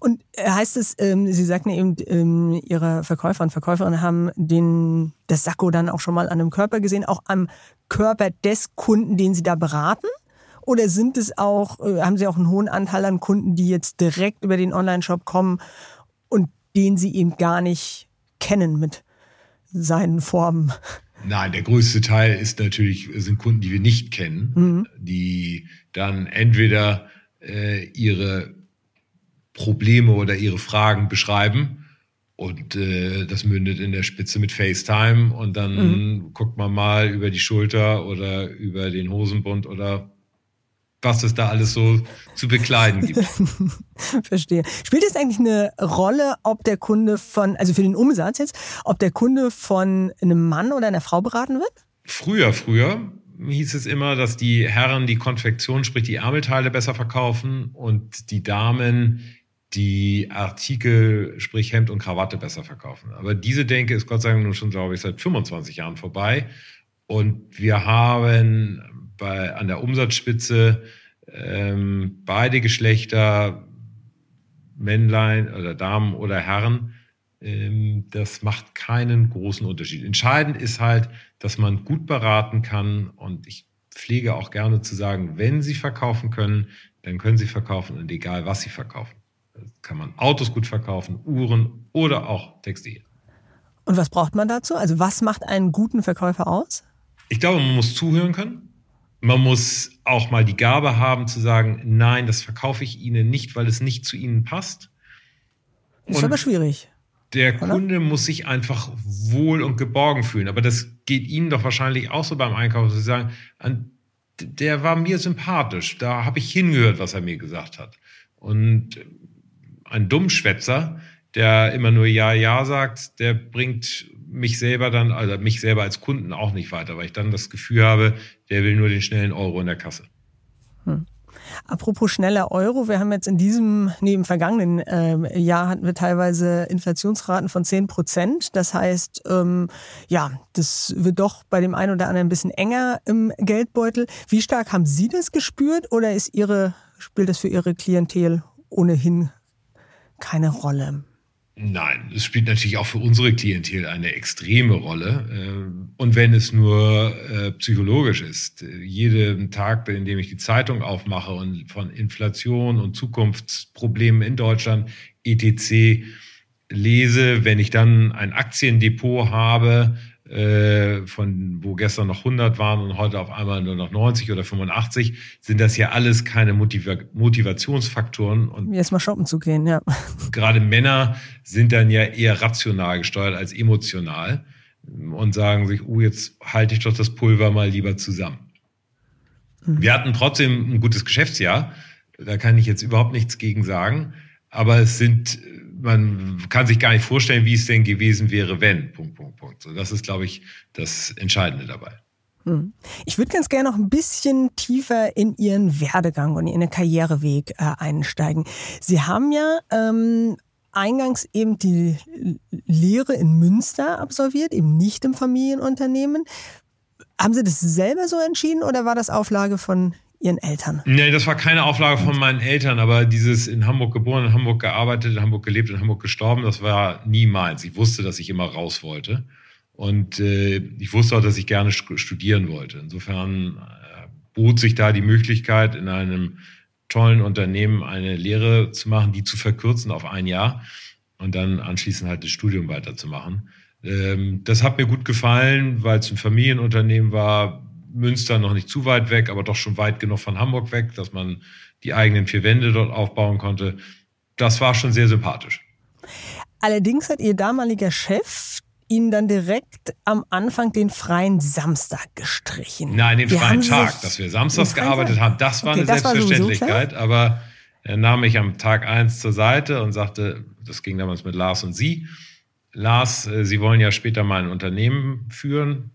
Speaker 2: Und äh, heißt es, ähm, Sie sagten eben, ähm, Ihre Verkäufer und Verkäuferinnen haben den, das Sakko dann auch schon mal an einem Körper gesehen, auch am Körper des Kunden, den Sie da beraten? Oder sind es auch, äh, haben Sie auch einen hohen Anteil an Kunden, die jetzt direkt über den Online-Shop kommen und den Sie eben gar nicht kennen mit seinen Formen?
Speaker 1: Nein, der größte Teil ist natürlich, sind Kunden, die wir nicht kennen, mhm. die dann entweder äh, ihre Probleme oder ihre Fragen beschreiben. Und äh, das mündet in der Spitze mit FaceTime und dann mhm. guckt man mal über die Schulter oder über den Hosenbund oder was es da alles so zu bekleiden gibt. <laughs>
Speaker 2: Verstehe. Spielt es eigentlich eine Rolle, ob der Kunde von, also für den Umsatz jetzt, ob der Kunde von einem Mann oder einer Frau beraten wird?
Speaker 1: Früher, früher hieß es immer, dass die Herren die Konfektion, sprich die Ärmelteile besser verkaufen und die Damen die Artikel, sprich Hemd und Krawatte besser verkaufen. Aber diese Denke ist Gott sei Dank nun schon, glaube ich, seit 25 Jahren vorbei. Und wir haben bei, an der Umsatzspitze ähm, beide Geschlechter, Männlein oder Damen oder Herren, ähm, das macht keinen großen Unterschied. Entscheidend ist halt, dass man gut beraten kann und ich pflege auch gerne zu sagen, wenn Sie verkaufen können, dann können Sie verkaufen und egal was Sie verkaufen. Kann man Autos gut verkaufen, Uhren oder auch Textil.
Speaker 2: Und was braucht man dazu? Also was macht einen guten Verkäufer aus?
Speaker 1: Ich glaube, man muss zuhören können. Man muss auch mal die Gabe haben zu sagen, nein, das verkaufe ich Ihnen nicht, weil es nicht zu Ihnen passt.
Speaker 2: Ist und aber schwierig.
Speaker 1: Der oder? Kunde muss sich einfach wohl und geborgen fühlen. Aber das geht Ihnen doch wahrscheinlich auch so beim Einkaufen, zu sagen, der war mir sympathisch. Da habe ich hingehört, was er mir gesagt hat. Und ein Dummschwätzer, der immer nur Ja, Ja sagt, der bringt mich selber dann, also mich selber als Kunden auch nicht weiter, weil ich dann das Gefühl habe, der will nur den schnellen Euro in der Kasse.
Speaker 2: Hm. Apropos schneller Euro, wir haben jetzt in diesem, nee, im vergangenen äh, Jahr hatten wir teilweise Inflationsraten von 10 Prozent. Das heißt, ähm, ja, das wird doch bei dem einen oder anderen ein bisschen enger im Geldbeutel. Wie stark haben Sie das gespürt oder ist Ihre, spielt das für Ihre Klientel ohnehin keine Rolle?
Speaker 1: Nein, es spielt natürlich auch für unsere Klientel eine extreme Rolle. Äh, und wenn es nur äh, psychologisch ist, jeden Tag, in dem ich die Zeitung aufmache und von Inflation und Zukunftsproblemen in Deutschland etc. lese, wenn ich dann ein Aktiendepot habe, äh, von wo gestern noch 100 waren und heute auf einmal nur noch 90 oder 85, sind das ja alles keine Motiva Motivationsfaktoren.
Speaker 2: Und Jetzt mal shoppen zu gehen, ja. <laughs>
Speaker 1: Gerade Männer sind dann ja eher rational gesteuert als emotional und sagen sich, oh, jetzt halte ich doch das Pulver mal lieber zusammen. Mhm. Wir hatten trotzdem ein gutes Geschäftsjahr. Da kann ich jetzt überhaupt nichts gegen sagen. Aber es sind man kann sich gar nicht vorstellen, wie es denn gewesen wäre, wenn. Punkt, Punkt, Punkt. So, das ist, glaube ich, das Entscheidende dabei.
Speaker 2: Hm. Ich würde ganz gerne noch ein bisschen tiefer in Ihren Werdegang und Ihren Karriereweg äh, einsteigen. Sie haben ja ähm, eingangs eben die Lehre in Münster absolviert, eben nicht im Familienunternehmen. Haben Sie das selber so entschieden oder war das Auflage von Ihren Eltern?
Speaker 1: Nee, das war keine Auflage von meinen Eltern, aber dieses in Hamburg geboren, in Hamburg gearbeitet, in Hamburg gelebt, in Hamburg gestorben, das war niemals. Ich wusste, dass ich immer raus wollte. Und äh, ich wusste auch, dass ich gerne studieren wollte. Insofern äh, bot sich da die Möglichkeit, in einem tollen Unternehmen eine Lehre zu machen, die zu verkürzen auf ein Jahr und dann anschließend halt das Studium weiterzumachen. Ähm, das hat mir gut gefallen, weil es ein Familienunternehmen war, Münster noch nicht zu weit weg, aber doch schon weit genug von Hamburg weg, dass man die eigenen vier Wände dort aufbauen konnte. Das war schon sehr sympathisch.
Speaker 2: Allerdings hat Ihr damaliger Chef Ihnen dann direkt am Anfang den freien Samstag gestrichen.
Speaker 1: Nein, den wir freien Tag. Dass wir samstags gearbeitet haben, das war okay, eine das Selbstverständlichkeit. War aber er nahm mich am Tag eins zur Seite und sagte, das ging damals mit Lars und Sie. Lars, äh, Sie wollen ja später mal ein Unternehmen führen.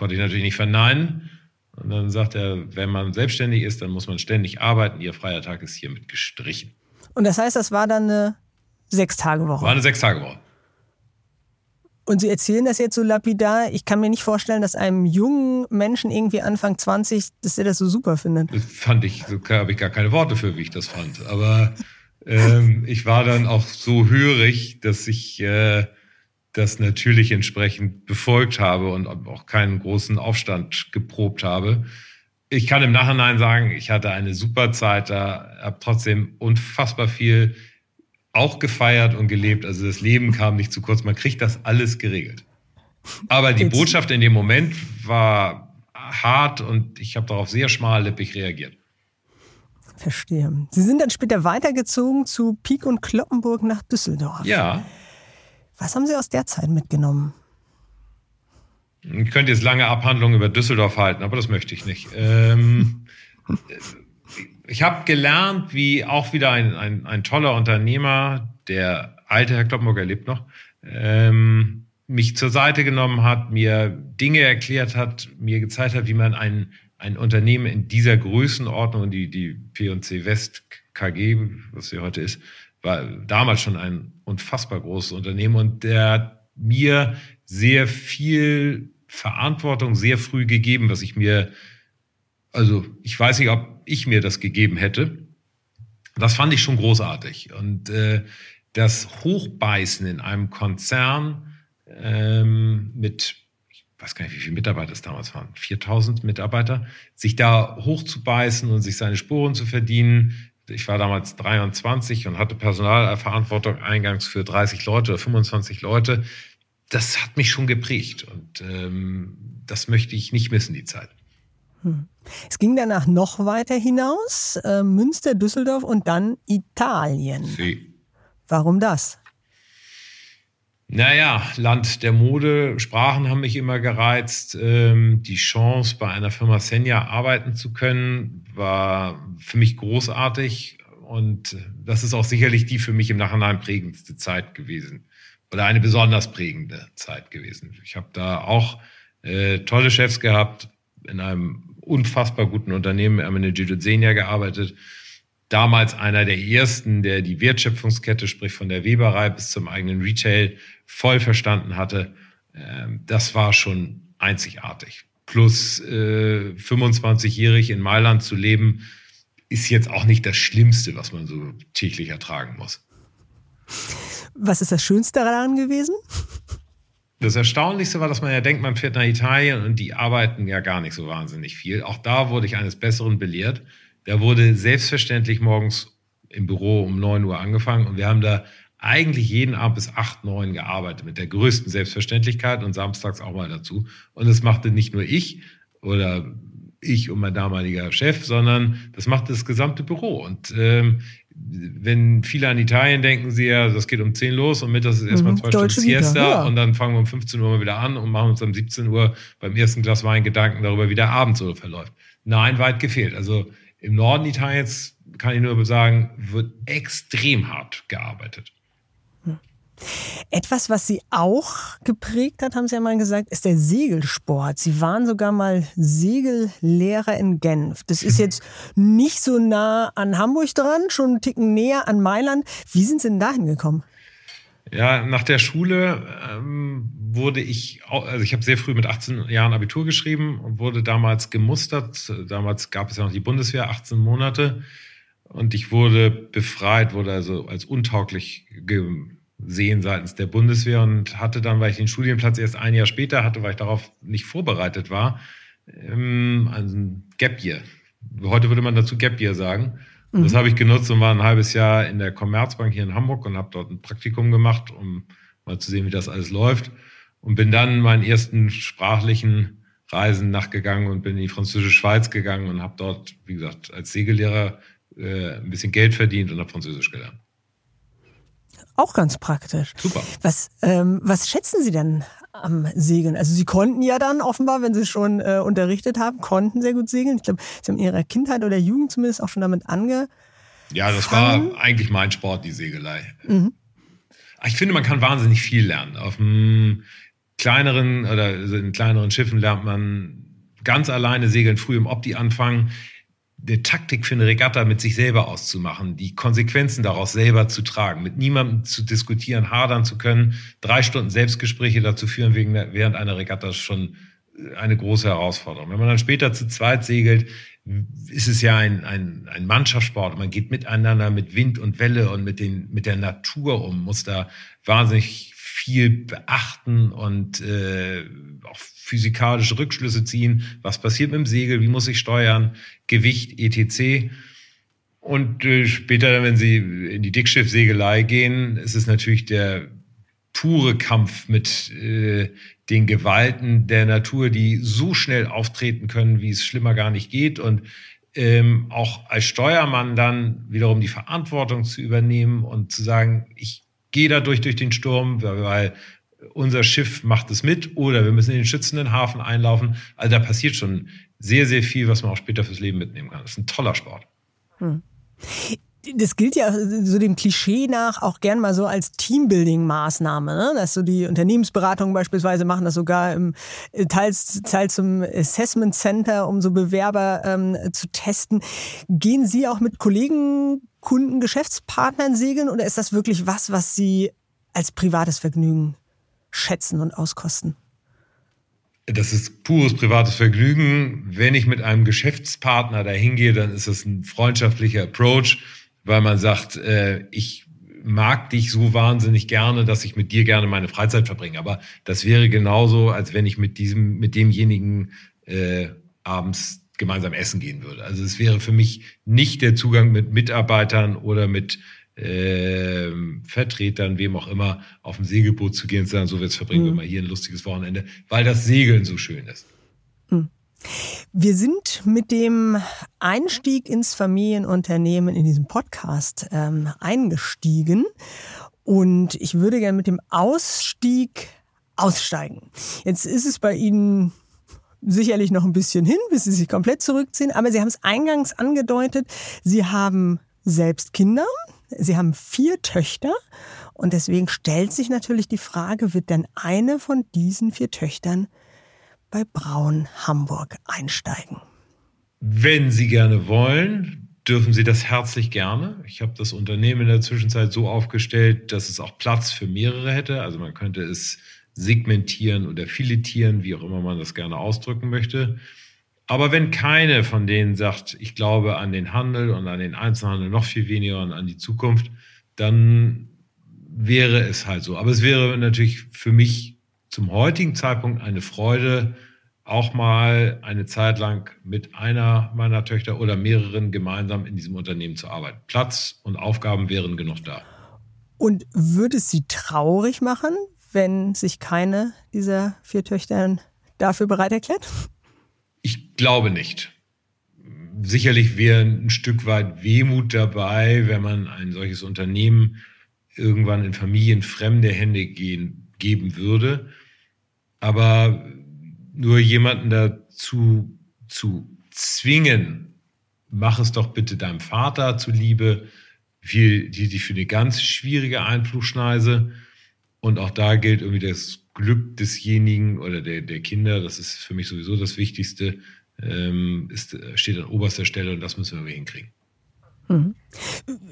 Speaker 1: Konnte ich natürlich nicht verneinen. Und dann sagt er, wenn man selbstständig ist, dann muss man ständig arbeiten. Ihr freier Tag ist hiermit gestrichen.
Speaker 2: Und das heißt, das war dann eine Sechstagewoche?
Speaker 1: War eine Sechstagewoche.
Speaker 2: Und Sie erzählen das jetzt so lapidar. Ich kann mir nicht vorstellen, dass einem jungen Menschen irgendwie Anfang 20, dass der das so super findet.
Speaker 1: Das fand ich, so habe ich gar keine Worte für, wie ich das fand. Aber ähm, ich war dann auch so hörig, dass ich äh, das natürlich entsprechend befolgt habe und auch keinen großen Aufstand geprobt habe. Ich kann im Nachhinein sagen, ich hatte eine super Zeit da, habe trotzdem unfassbar viel auch gefeiert und gelebt. Also das Leben kam nicht zu kurz. Man kriegt das alles geregelt. Aber die Botschaft in dem Moment war hart und ich habe darauf sehr schmallippig reagiert.
Speaker 2: Verstehe. Sie sind dann später weitergezogen zu Pieck und Kloppenburg nach Düsseldorf.
Speaker 1: Ja.
Speaker 2: Was haben Sie aus der Zeit mitgenommen?
Speaker 1: Ich könnte jetzt lange Abhandlungen über Düsseldorf halten, aber das möchte ich nicht. Ähm, ich habe gelernt, wie auch wieder ein, ein, ein, toller Unternehmer, der alte Herr Kloppenburger lebt noch, ähm, mich zur Seite genommen hat, mir Dinge erklärt hat, mir gezeigt hat, wie man ein, ein Unternehmen in dieser Größenordnung, die, die P&C West KG, was sie heute ist, war damals schon ein unfassbar großes Unternehmen und der hat mir sehr viel Verantwortung sehr früh gegeben, was ich mir, also ich weiß nicht, ob ich mir das gegeben hätte. Das fand ich schon großartig. Und äh, das Hochbeißen in einem Konzern ähm, mit, ich weiß gar nicht, wie viele Mitarbeiter es damals waren, 4000 Mitarbeiter, sich da hochzubeißen und sich seine Spuren zu verdienen. Ich war damals 23 und hatte Personalverantwortung eingangs für 30 Leute oder 25 Leute. Das hat mich schon geprägt und ähm, das möchte ich nicht missen, die Zeit.
Speaker 2: Hm. Es ging danach noch weiter hinaus, äh, Münster, Düsseldorf und dann Italien. Sie. Warum das?
Speaker 1: Naja, Land der Mode, Sprachen haben mich immer gereizt. Ähm, die Chance, bei einer Firma Senja arbeiten zu können, war für mich großartig. Und das ist auch sicherlich die für mich im Nachhinein prägendste Zeit gewesen. Oder eine besonders prägende Zeit gewesen. Ich habe da auch äh, tolle Chefs gehabt, in einem unfassbar guten Unternehmen, Ermenegildo Senja gearbeitet damals einer der ersten, der die Wertschöpfungskette, sprich von der Weberei bis zum eigenen Retail, voll verstanden hatte. Ähm, das war schon einzigartig. Plus 25-jährig äh, in Mailand zu leben, ist jetzt auch nicht das Schlimmste, was man so täglich ertragen muss.
Speaker 2: Was ist das Schönste daran gewesen?
Speaker 1: Das Erstaunlichste war, dass man ja denkt, man fährt nach Italien und die arbeiten ja gar nicht so wahnsinnig viel. Auch da wurde ich eines Besseren belehrt. Da wurde selbstverständlich morgens im Büro um 9 Uhr angefangen und wir haben da eigentlich jeden Abend bis 8, 9 gearbeitet, mit der größten Selbstverständlichkeit und samstags auch mal dazu. Und das machte nicht nur ich oder ich und mein damaliger Chef, sondern das machte das gesamte Büro. Und ähm, wenn viele an Italien denken, sie ja, das geht um 10 los und mittags ist erstmal mhm, zwei Stunden Siesta ja. und dann fangen wir um 15 Uhr mal wieder an und machen uns um 17 Uhr beim ersten Glas Wein Gedanken darüber, wie der Abend so verläuft. Nein, weit gefehlt. Also im Norden Italiens, kann ich nur sagen, wird extrem hart gearbeitet.
Speaker 2: Etwas, was Sie auch geprägt hat, haben Sie ja mal gesagt, ist der Segelsport. Sie waren sogar mal Segellehrer in Genf. Das ist jetzt nicht so nah an Hamburg dran, schon einen Ticken näher an Mailand. Wie sind Sie denn dahin gekommen?
Speaker 1: Ja, nach der Schule ähm, wurde ich, also ich habe sehr früh mit 18 Jahren Abitur geschrieben und wurde damals gemustert. Damals gab es ja noch die Bundeswehr, 18 Monate. Und ich wurde befreit, wurde also als untauglich gesehen seitens der Bundeswehr und hatte dann, weil ich den Studienplatz erst ein Jahr später hatte, weil ich darauf nicht vorbereitet war, ähm, ein Gap Year. Heute würde man dazu Gap Year sagen. Mhm. Das habe ich genutzt und war ein halbes Jahr in der Commerzbank hier in Hamburg und habe dort ein Praktikum gemacht, um mal zu sehen, wie das alles läuft. Und bin dann meinen ersten sprachlichen Reisen nachgegangen und bin in die französische Schweiz gegangen und habe dort, wie gesagt, als Segellehrer äh, ein bisschen Geld verdient und habe Französisch gelernt.
Speaker 2: Auch ganz praktisch.
Speaker 1: Super.
Speaker 2: Was, ähm, was schätzen Sie denn am Segeln? Also Sie konnten ja dann offenbar, wenn Sie schon äh, unterrichtet haben, konnten sehr gut segeln. Ich glaube, Sie haben in Ihrer Kindheit oder Jugend zumindest auch schon damit ange.
Speaker 1: Ja, das war eigentlich mein Sport, die Segelei. Mhm. Ich finde, man kann wahnsinnig viel lernen. Auf einem kleineren oder in kleineren Schiffen lernt man ganz alleine segeln, früh im Opti anfangen eine Taktik für eine Regatta mit sich selber auszumachen, die Konsequenzen daraus selber zu tragen, mit niemandem zu diskutieren, hadern zu können, drei Stunden Selbstgespräche dazu führen wegen, während einer Regatta ist schon eine große Herausforderung. Wenn man dann später zu zweit segelt, ist es ja ein, ein, ein Mannschaftssport. Man geht miteinander mit Wind und Welle und mit, den, mit der Natur um, muss da wahnsinnig viel beachten und äh, auch physikalische Rückschlüsse ziehen. Was passiert mit dem Segel? Wie muss ich steuern? Gewicht, etc. Und äh, später, wenn Sie in die Dickschiffsegelei gehen, ist es natürlich der pure Kampf mit äh, den Gewalten der Natur, die so schnell auftreten können, wie es schlimmer gar nicht geht. Und ähm, auch als Steuermann dann wiederum die Verantwortung zu übernehmen und zu sagen, ich gehe dadurch durch den Sturm, weil unser Schiff macht es mit oder wir müssen in den schützenden Hafen einlaufen. Also da passiert schon sehr, sehr viel, was man auch später fürs Leben mitnehmen kann. Das ist ein toller Sport. Hm.
Speaker 2: das gilt ja so dem Klischee nach auch gern mal so als Teambuilding-Maßnahme, ne? dass so die Unternehmensberatungen beispielsweise machen das sogar im äh, teils, teils zum Assessment Center, um so Bewerber ähm, zu testen. Gehen Sie auch mit Kollegen, Kunden, Geschäftspartnern segeln oder ist das wirklich was, was Sie als privates Vergnügen schätzen und auskosten?
Speaker 1: Das ist pures privates Vergnügen. Wenn ich mit einem Geschäftspartner dahin gehe, dann ist das ein freundschaftlicher Approach weil man sagt, äh, ich mag dich so wahnsinnig gerne, dass ich mit dir gerne meine Freizeit verbringe. Aber das wäre genauso, als wenn ich mit diesem, mit demjenigen äh, abends gemeinsam essen gehen würde. Also es wäre für mich nicht der Zugang mit Mitarbeitern oder mit äh, Vertretern, wem auch immer, auf dem Segelboot zu gehen und zu sagen, so jetzt verbringen mhm. wir mal hier ein lustiges Wochenende, weil das Segeln so schön ist.
Speaker 2: Mhm. Wir sind mit dem Einstieg ins Familienunternehmen in diesem Podcast ähm, eingestiegen und ich würde gerne mit dem Ausstieg aussteigen. Jetzt ist es bei Ihnen sicherlich noch ein bisschen hin, bis Sie sich komplett zurückziehen, aber Sie haben es eingangs angedeutet, Sie haben selbst Kinder, Sie haben vier Töchter und deswegen stellt sich natürlich die Frage, wird denn eine von diesen vier Töchtern bei Braun Hamburg einsteigen.
Speaker 1: Wenn Sie gerne wollen, dürfen Sie das herzlich gerne. Ich habe das Unternehmen in der Zwischenzeit so aufgestellt, dass es auch Platz für mehrere hätte. Also man könnte es segmentieren oder filetieren, wie auch immer man das gerne ausdrücken möchte. Aber wenn keine von denen sagt, ich glaube an den Handel und an den Einzelhandel noch viel weniger und an die Zukunft, dann wäre es halt so. Aber es wäre natürlich für mich zum heutigen Zeitpunkt eine Freude, auch mal eine Zeit lang mit einer meiner Töchter oder mehreren gemeinsam in diesem Unternehmen zu arbeiten. Platz und Aufgaben wären genug da.
Speaker 2: Und würde es Sie traurig machen, wenn sich keine dieser vier Töchter dafür bereit erklärt?
Speaker 1: Ich glaube nicht. Sicherlich wäre ein Stück weit Wehmut dabei, wenn man ein solches Unternehmen irgendwann in familienfremde Hände gehen, geben würde. Aber nur jemanden dazu zu zwingen, mach es doch bitte deinem Vater zuliebe, die, die für eine ganz schwierige Einflugschneise. Und auch da gilt irgendwie das Glück desjenigen oder der, der Kinder, das ist für mich sowieso das Wichtigste, ähm, ist, steht an oberster Stelle und das müssen wir irgendwie hinkriegen.
Speaker 2: Mhm.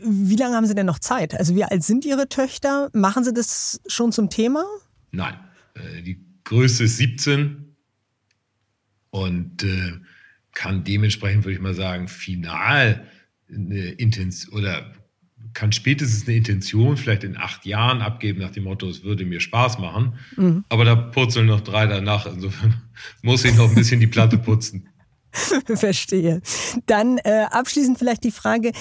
Speaker 2: Wie lange haben Sie denn noch Zeit? Also wie alt sind Ihre Töchter? Machen Sie das schon zum Thema?
Speaker 1: Nein. Äh, die größte ist 17 und äh, kann dementsprechend, würde ich mal sagen, final eine Intention oder kann spätestens eine Intention vielleicht in acht Jahren abgeben, nach dem Motto, es würde mir Spaß machen. Mhm. Aber da purzeln noch drei danach. Insofern <laughs> muss ich noch ein bisschen die Platte putzen. <laughs>
Speaker 2: Verstehe. Dann äh, abschließend vielleicht die Frage,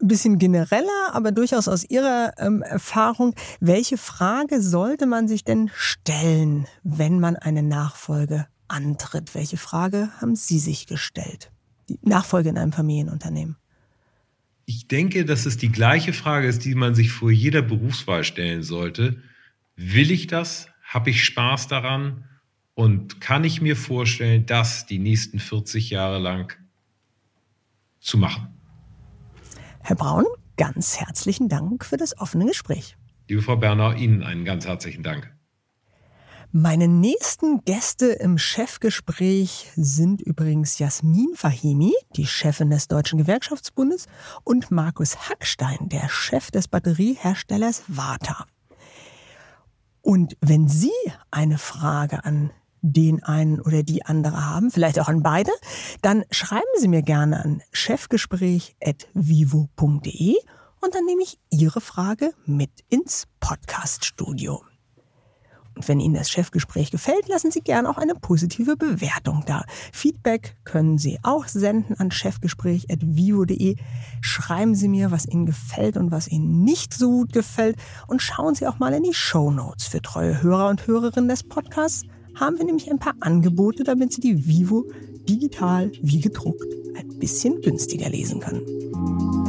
Speaker 2: ein bisschen genereller, aber durchaus aus Ihrer ähm, Erfahrung. Welche Frage sollte man sich denn stellen, wenn man eine Nachfolge antritt? Welche Frage haben Sie sich gestellt? Die Nachfolge in einem Familienunternehmen.
Speaker 1: Ich denke, dass es die gleiche Frage ist, die man sich vor jeder Berufswahl stellen sollte. Will ich das? Habe ich Spaß daran? Und kann ich mir vorstellen, das die nächsten 40 Jahre lang zu machen?
Speaker 2: Herr Braun, ganz herzlichen Dank für das offene Gespräch.
Speaker 1: Liebe Frau Berner, Ihnen einen ganz herzlichen Dank.
Speaker 2: Meine nächsten Gäste im Chefgespräch sind übrigens Jasmin Fahimi, die Chefin des Deutschen Gewerkschaftsbundes, und Markus Hackstein, der Chef des Batterieherstellers Vata. Und wenn Sie eine Frage an den einen oder die andere haben, vielleicht auch an beide, dann schreiben Sie mir gerne an chefgespräch.vivo.de und dann nehme ich Ihre Frage mit ins Podcaststudio. Und wenn Ihnen das Chefgespräch gefällt, lassen Sie gerne auch eine positive Bewertung da. Feedback können Sie auch senden an chefgespräch.vivo.de. Schreiben Sie mir, was Ihnen gefällt und was Ihnen nicht so gut gefällt. Und schauen Sie auch mal in die Show Notes für treue Hörer und Hörerinnen des Podcasts haben wir nämlich ein paar Angebote, damit Sie die Vivo digital wie gedruckt ein bisschen günstiger lesen können.